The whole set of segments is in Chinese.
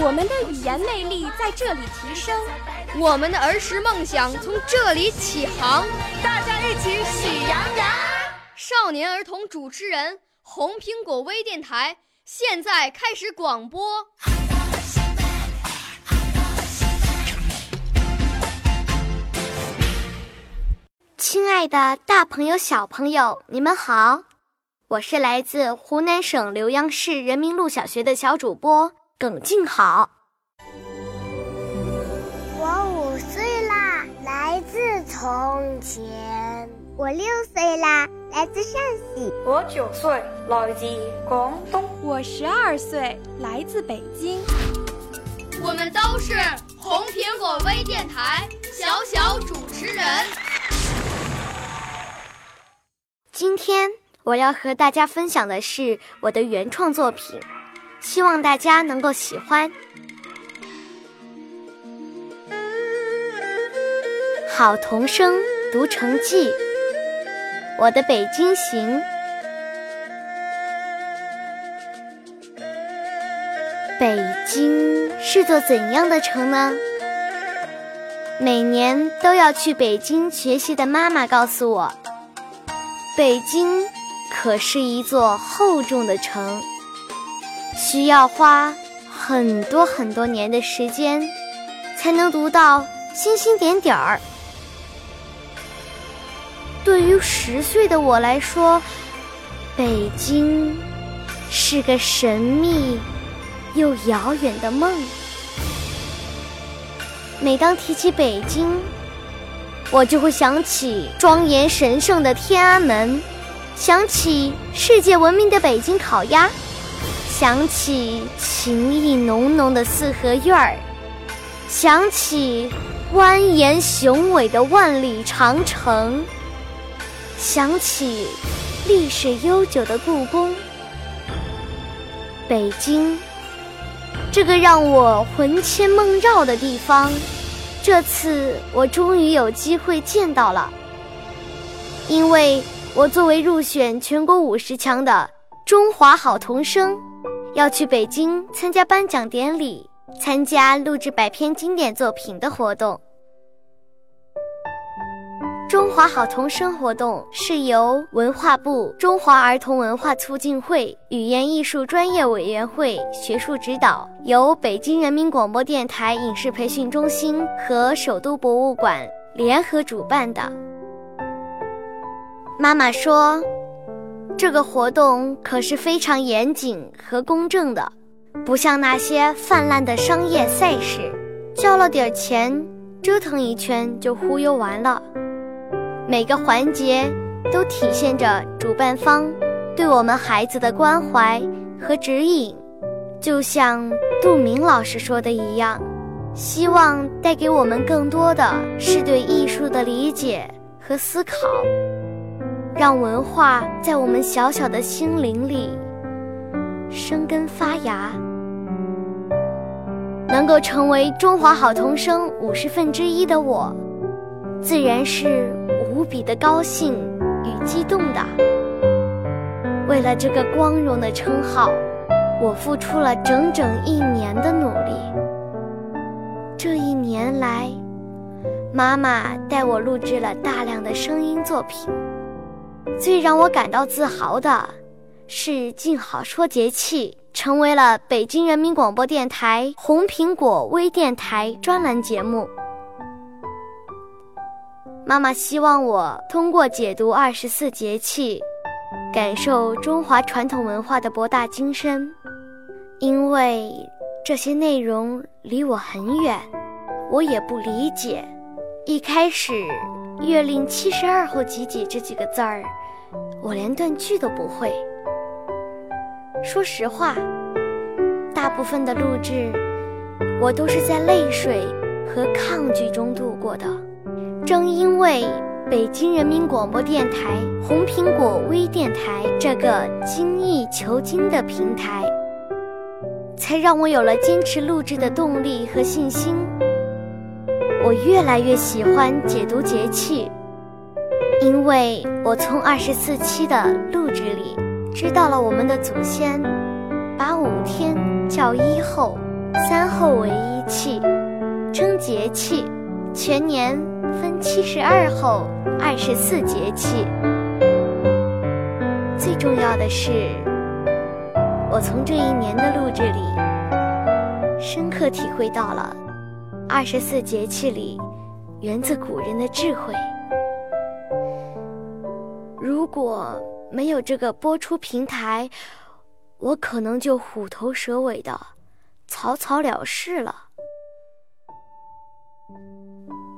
我们的语言魅力在这里提升，我们的儿时梦想从这里起航。大家一起喜羊羊。少年儿童主持人，红苹果微电台现在开始广播。亲爱的，大朋友、小朋友，你们好，我是来自湖南省浏阳市人民路小学的小主播耿静好。我五岁啦，来自从前。我六岁啦，来自陕西。我九岁，来自广东。我十二岁，来自北京。我们都是红苹果微电台小小主持人。今天我要和大家分享的是我的原创作品，希望大家能够喜欢。好童声读成记，我的北京行。北京是座怎样的城呢？每年都要去北京学习的妈妈告诉我。北京可是一座厚重的城，需要花很多很多年的时间，才能读到星星点点儿。对于十岁的我来说，北京是个神秘又遥远的梦。每当提起北京，我就会想起庄严神圣的天安门，想起世界闻名的北京烤鸭，想起情意浓浓的四合院儿，想起蜿蜒雄伟的万里长城，想起历史悠久的故宫。北京，这个让我魂牵梦绕的地方。这次我终于有机会见到了，因为我作为入选全国五十强的中华好童声，要去北京参加颁奖典礼，参加录制百篇经典作品的活动。中华好童声活动是由文化部中华儿童文化促进会语言艺术专业委员会学术指导，由北京人民广播电台影视培训中心和首都博物馆联合主办的。妈妈说，这个活动可是非常严谨和公正的，不像那些泛滥的商业赛事，交了点钱，折腾一圈就忽悠完了。每个环节都体现着主办方对我们孩子的关怀和指引，就像杜明老师说的一样，希望带给我们更多的是对艺术的理解和思考，让文化在我们小小的心灵里生根发芽。能够成为中华好童声五十分之一的我，自然是。无比的高兴与激动的，为了这个光荣的称号，我付出了整整一年的努力。这一年来，妈妈带我录制了大量的声音作品。最让我感到自豪的是，《静好说节气》成为了北京人民广播电台红苹果微电台专栏节目。妈妈希望我通过解读二十四节气，感受中华传统文化的博大精深。因为这些内容离我很远，我也不理解。一开始，“月令七十二候几几”这几个字儿，我连断句都不会。说实话，大部分的录制，我都是在泪水和抗拒中度过的。正因为北京人民广播电台红苹果微电台这个精益求精的平台，才让我有了坚持录制的动力和信心。我越来越喜欢解读节气，因为我从二十四期的录制里知道了我们的祖先把五天叫一候，三候为一气，称节气，全年。分七十二候，二十四节气。最重要的是，我从这一年的录制里，深刻体会到了二十四节气里源自古人的智慧。如果没有这个播出平台，我可能就虎头蛇尾的草草了事了。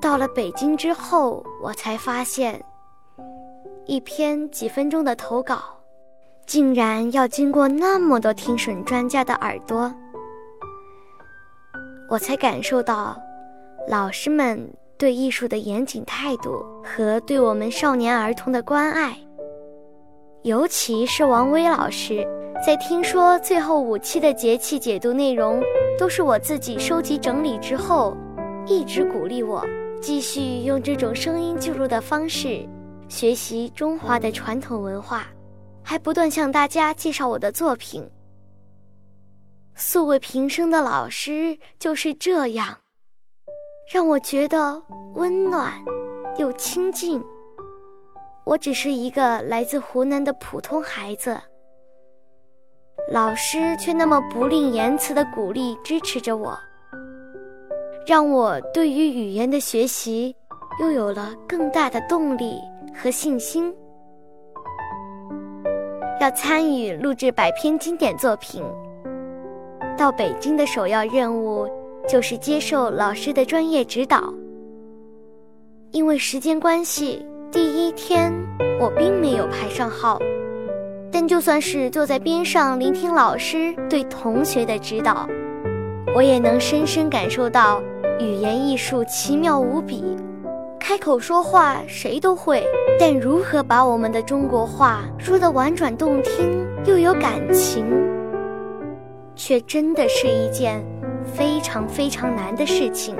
到了北京之后，我才发现，一篇几分钟的投稿，竟然要经过那么多听审专家的耳朵，我才感受到，老师们对艺术的严谨态度和对我们少年儿童的关爱。尤其是王威老师，在听说最后五期的节气解读内容都是我自己收集整理之后，一直鼓励我。继续用这种声音记录的方式学习中华的传统文化，还不断向大家介绍我的作品。素未平生的老师就是这样，让我觉得温暖又亲近。我只是一个来自湖南的普通孩子，老师却那么不吝言辞的鼓励支持着我。让我对于语言的学习又有了更大的动力和信心。要参与录制百篇经典作品，到北京的首要任务就是接受老师的专业指导。因为时间关系，第一天我并没有排上号，但就算是坐在边上聆听老师对同学的指导，我也能深深感受到。语言艺术奇妙无比，开口说话谁都会，但如何把我们的中国话说得婉转动听又有感情，却真的是一件非常非常难的事情。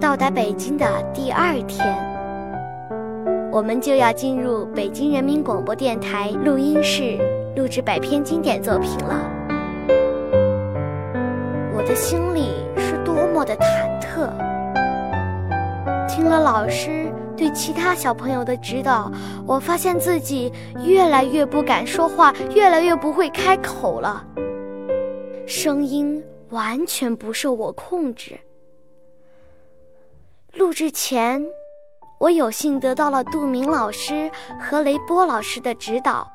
到达北京的第二天，我们就要进入北京人民广播电台录音室录制百篇经典作品了。我的心里是多么的忐忑。听了老师对其他小朋友的指导，我发现自己越来越不敢说话，越来越不会开口了。声音完全不受我控制。录制前，我有幸得到了杜明老师和雷波老师的指导。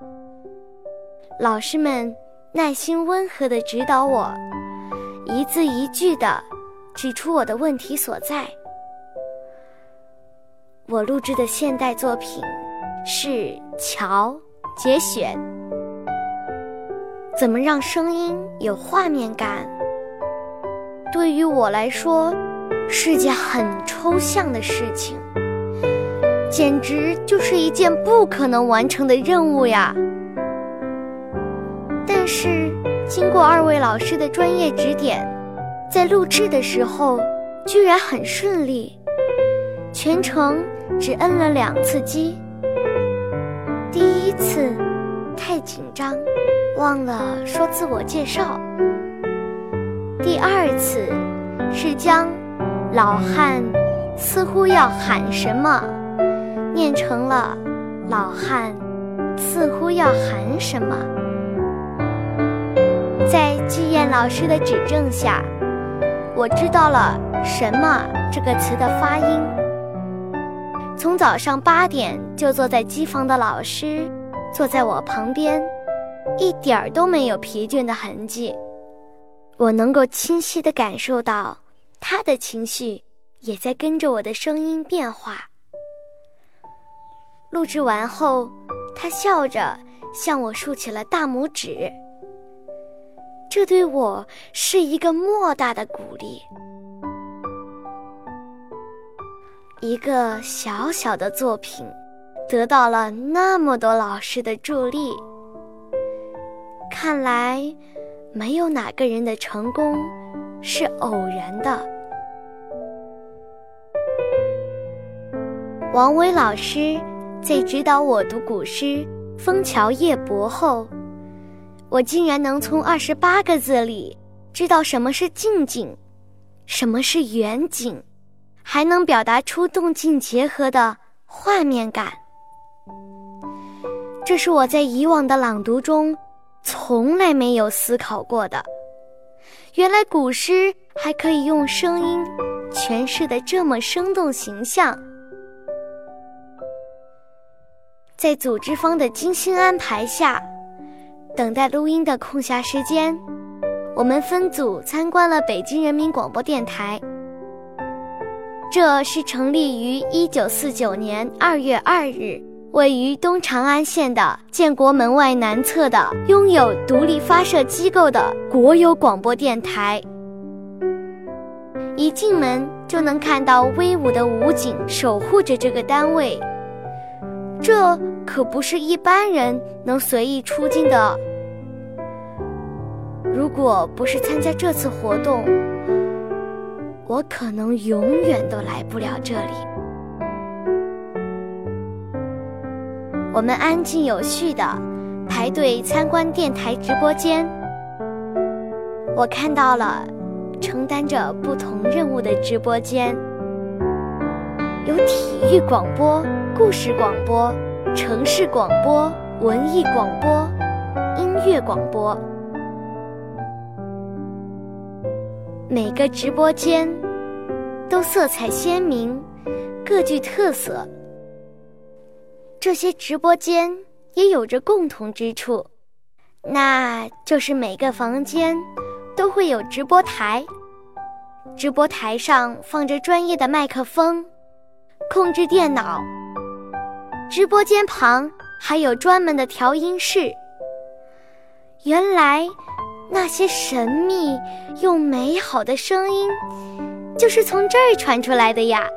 老师们耐心温和地指导我。一字一句地指出我的问题所在。我录制的现代作品是《桥》节选。怎么让声音有画面感？对于我来说是件很抽象的事情，简直就是一件不可能完成的任务呀！但是。经过二位老师的专业指点，在录制的时候居然很顺利，全程只摁了两次机。第一次太紧张，忘了说自我介绍；第二次是将“老汉似乎要喊什么”念成了“老汉似乎要喊什么”。在季燕老师的指正下，我知道了“什么”这个词的发音。从早上八点就坐在机房的老师，坐在我旁边，一点儿都没有疲倦的痕迹。我能够清晰地感受到他的情绪也在跟着我的声音变化。录制完后，他笑着向我竖起了大拇指。这对我是一个莫大的鼓励。一个小小的作品，得到了那么多老师的助力。看来，没有哪个人的成功是偶然的。王维老师在指导我读古诗《枫桥夜泊》后，我竟然能从二十八个字里知道什么是近景，什么是远景，还能表达出动静结合的画面感。这是我在以往的朗读中从来没有思考过的。原来古诗还可以用声音诠释的这么生动形象。在组织方的精心安排下，等待录音的空暇时间，我们分组参观了北京人民广播电台。这是成立于一九四九年二月二日，位于东长安县的建国门外南侧的拥有独立发射机构的国有广播电台。一进门就能看到威武的武警守护着这个单位。这可不是一般人能随意出境的。如果不是参加这次活动，我可能永远都来不了这里。我们安静有序的排队参观电台直播间，我看到了承担着不同任务的直播间，有体育广播。故事广播、城市广播、文艺广播、音乐广播，每个直播间都色彩鲜明，各具特色。这些直播间也有着共同之处，那就是每个房间都会有直播台，直播台上放着专业的麦克风、控制电脑。直播间旁还有专门的调音室。原来，那些神秘又美好的声音，就是从这儿传出来的呀。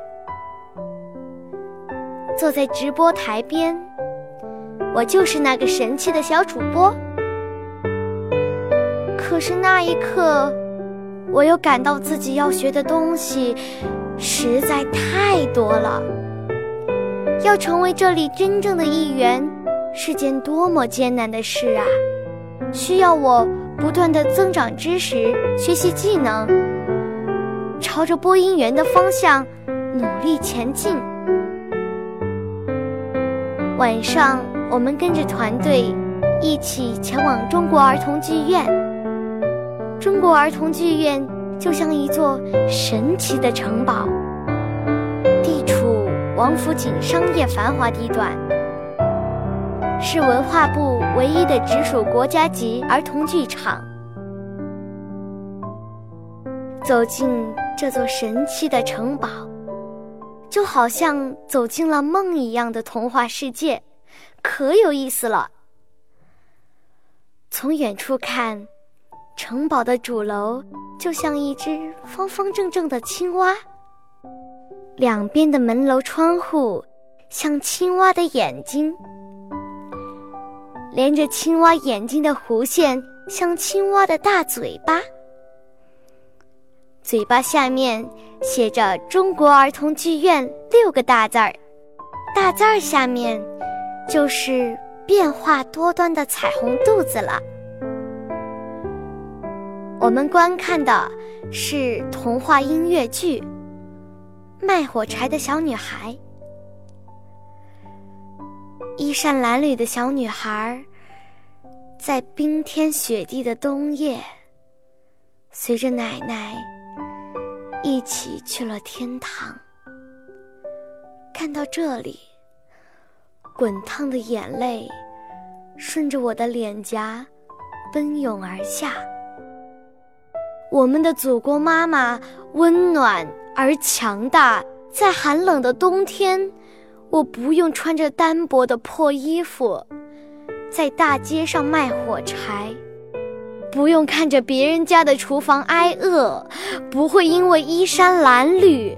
坐在直播台边，我就是那个神气的小主播。可是那一刻，我又感到自己要学的东西实在太多了。要成为这里真正的一员，是件多么艰难的事啊！需要我不断的增长知识、学习技能，朝着播音员的方向努力前进。晚上，我们跟着团队一起前往中国儿童剧院。中国儿童剧院就像一座神奇的城堡。地处王府井商业繁华地段，是文化部唯一的直属国家级儿童剧场。走进这座神奇的城堡，就好像走进了梦一样的童话世界，可有意思了。从远处看，城堡的主楼就像一只方方正正的青蛙。两边的门楼窗户像青蛙的眼睛，连着青蛙眼睛的弧线像青蛙的大嘴巴，嘴巴下面写着“中国儿童剧院”六个大字儿，大字儿下面就是变化多端的彩虹肚子了。我们观看的是童话音乐剧。卖火柴的小女孩，衣衫褴褛的小女孩，在冰天雪地的冬夜，随着奶奶一起去了天堂。看到这里，滚烫的眼泪顺着我的脸颊奔涌而下。我们的祖国妈妈温暖。而强大，在寒冷的冬天，我不用穿着单薄的破衣服，在大街上卖火柴，不用看着别人家的厨房挨饿，不会因为衣衫褴褛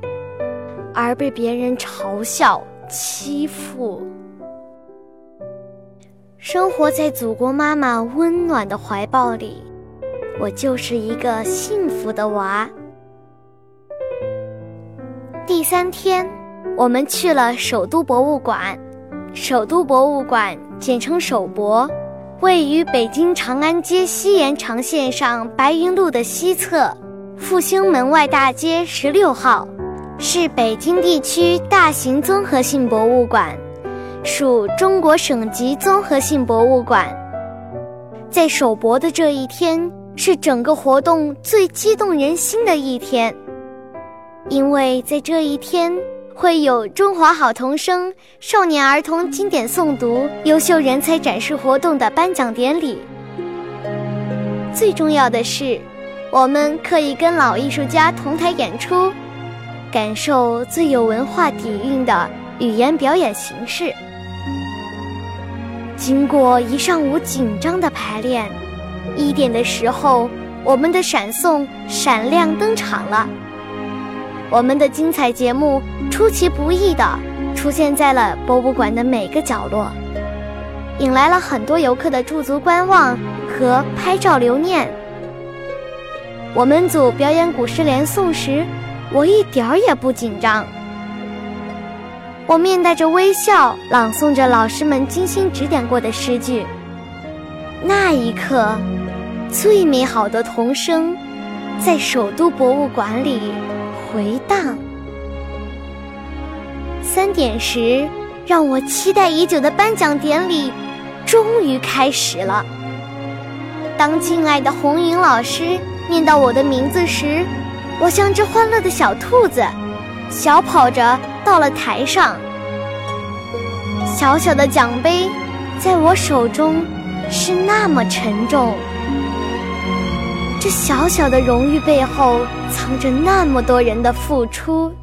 而被别人嘲笑欺负。生活在祖国妈妈温暖的怀抱里，我就是一个幸福的娃。第三天，我们去了首都博物馆。首都博物馆简称首博，位于北京长安街西延长线上白云路的西侧，复兴门外大街十六号，是北京地区大型综合性博物馆，属中国省级综合性博物馆。在首博的这一天，是整个活动最激动人心的一天，因为在这一天。会有中华好童声、少年儿童经典诵读、优秀人才展示活动的颁奖典礼。最重要的是，我们可以跟老艺术家同台演出，感受最有文化底蕴的语言表演形式。经过一上午紧张的排练，一点的时候，我们的闪送闪亮登场了。我们的精彩节目出其不意地出现在了博物馆的每个角落，引来了很多游客的驻足观望和拍照留念。我们组表演古诗连诵时，我一点儿也不紧张，我面带着微笑朗诵着老师们精心指点过的诗句。那一刻，最美好的童声，在首都博物馆里。回荡。三点时，让我期待已久的颁奖典礼终于开始了。当敬爱的红云老师念到我的名字时，我像只欢乐的小兔子，小跑着到了台上。小小的奖杯在我手中是那么沉重。这小小的荣誉背后，藏着那么多人的付出。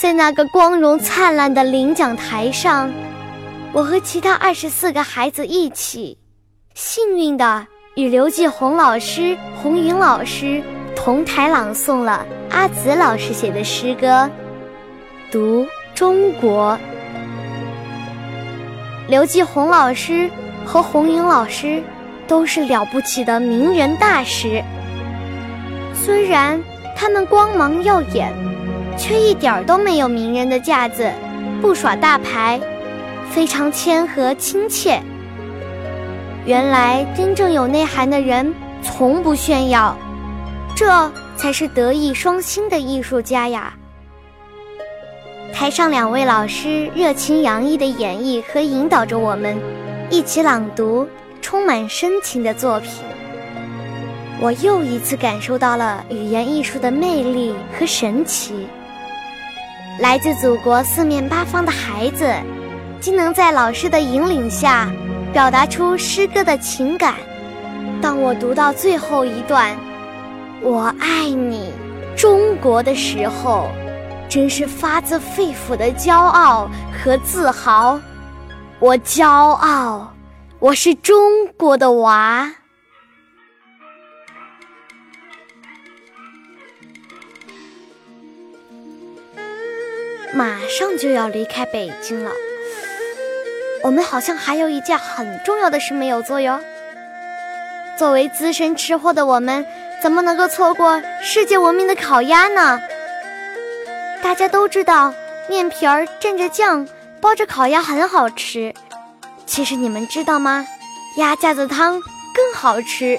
在那个光荣灿烂的领奖台上，我和其他二十四个孩子一起，幸运地与刘继红老师、红云老师同台朗诵了阿紫老师写的诗歌《读中国》。刘继红老师和红云老师。都是了不起的名人大师。虽然他们光芒耀眼，却一点儿都没有名人的架子，不耍大牌，非常谦和亲切。原来真正有内涵的人从不炫耀，这才是德艺双馨的艺术家呀。台上两位老师热情洋溢的演绎和引导着我们，一起朗读。充满深情的作品，我又一次感受到了语言艺术的魅力和神奇。来自祖国四面八方的孩子，竟能在老师的引领下，表达出诗歌的情感。当我读到最后一段“我爱你，中国”的时候，真是发自肺腑的骄傲和自豪。我骄傲。我是中国的娃，马上就要离开北京了。我们好像还有一件很重要的事没有做哟。作为资深吃货的我们，怎么能够错过世界闻名的烤鸭呢？大家都知道，面皮儿蘸着酱，包着烤鸭很好吃。其实你们知道吗？鸭架子汤更好吃，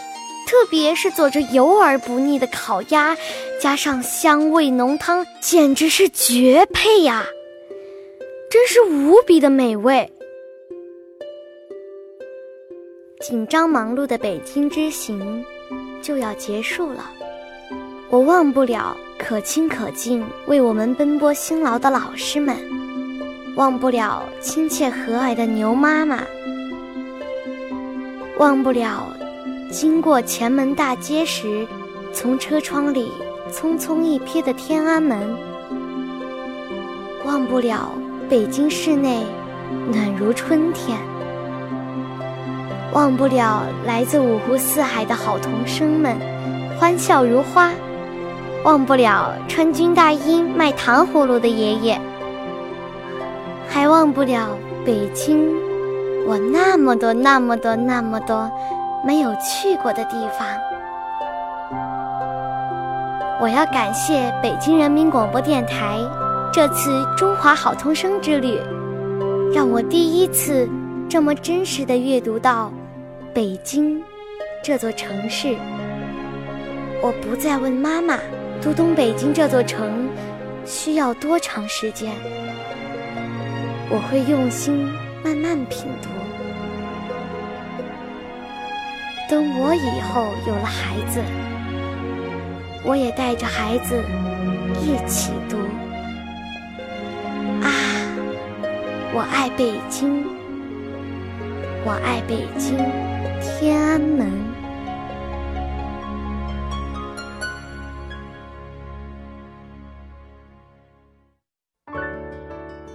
特别是做着油而不腻的烤鸭，加上香味浓汤，简直是绝配呀！真是无比的美味。紧张忙碌的北京之行就要结束了，我忘不了可亲可敬为我们奔波辛劳的老师们。忘不了亲切和蔼的牛妈妈，忘不了经过前门大街时，从车窗里匆匆一瞥的天安门，忘不了北京市内暖如春天，忘不了来自五湖四海的好童生们，欢笑如花；忘不了穿军大衣卖糖葫芦的爷爷，还忘不了北京，我那么多、那么多、那么多没有去过的地方。我要感谢北京人民广播电台这次中华好童声之旅，让我第一次这么真实的阅读到。北京这座城市，我不再问妈妈读懂北京这座城需要多长时间，我会用心慢慢品读。等我以后有了孩子，我也带着孩子一起读。啊，我爱北京，我爱北京。天安门。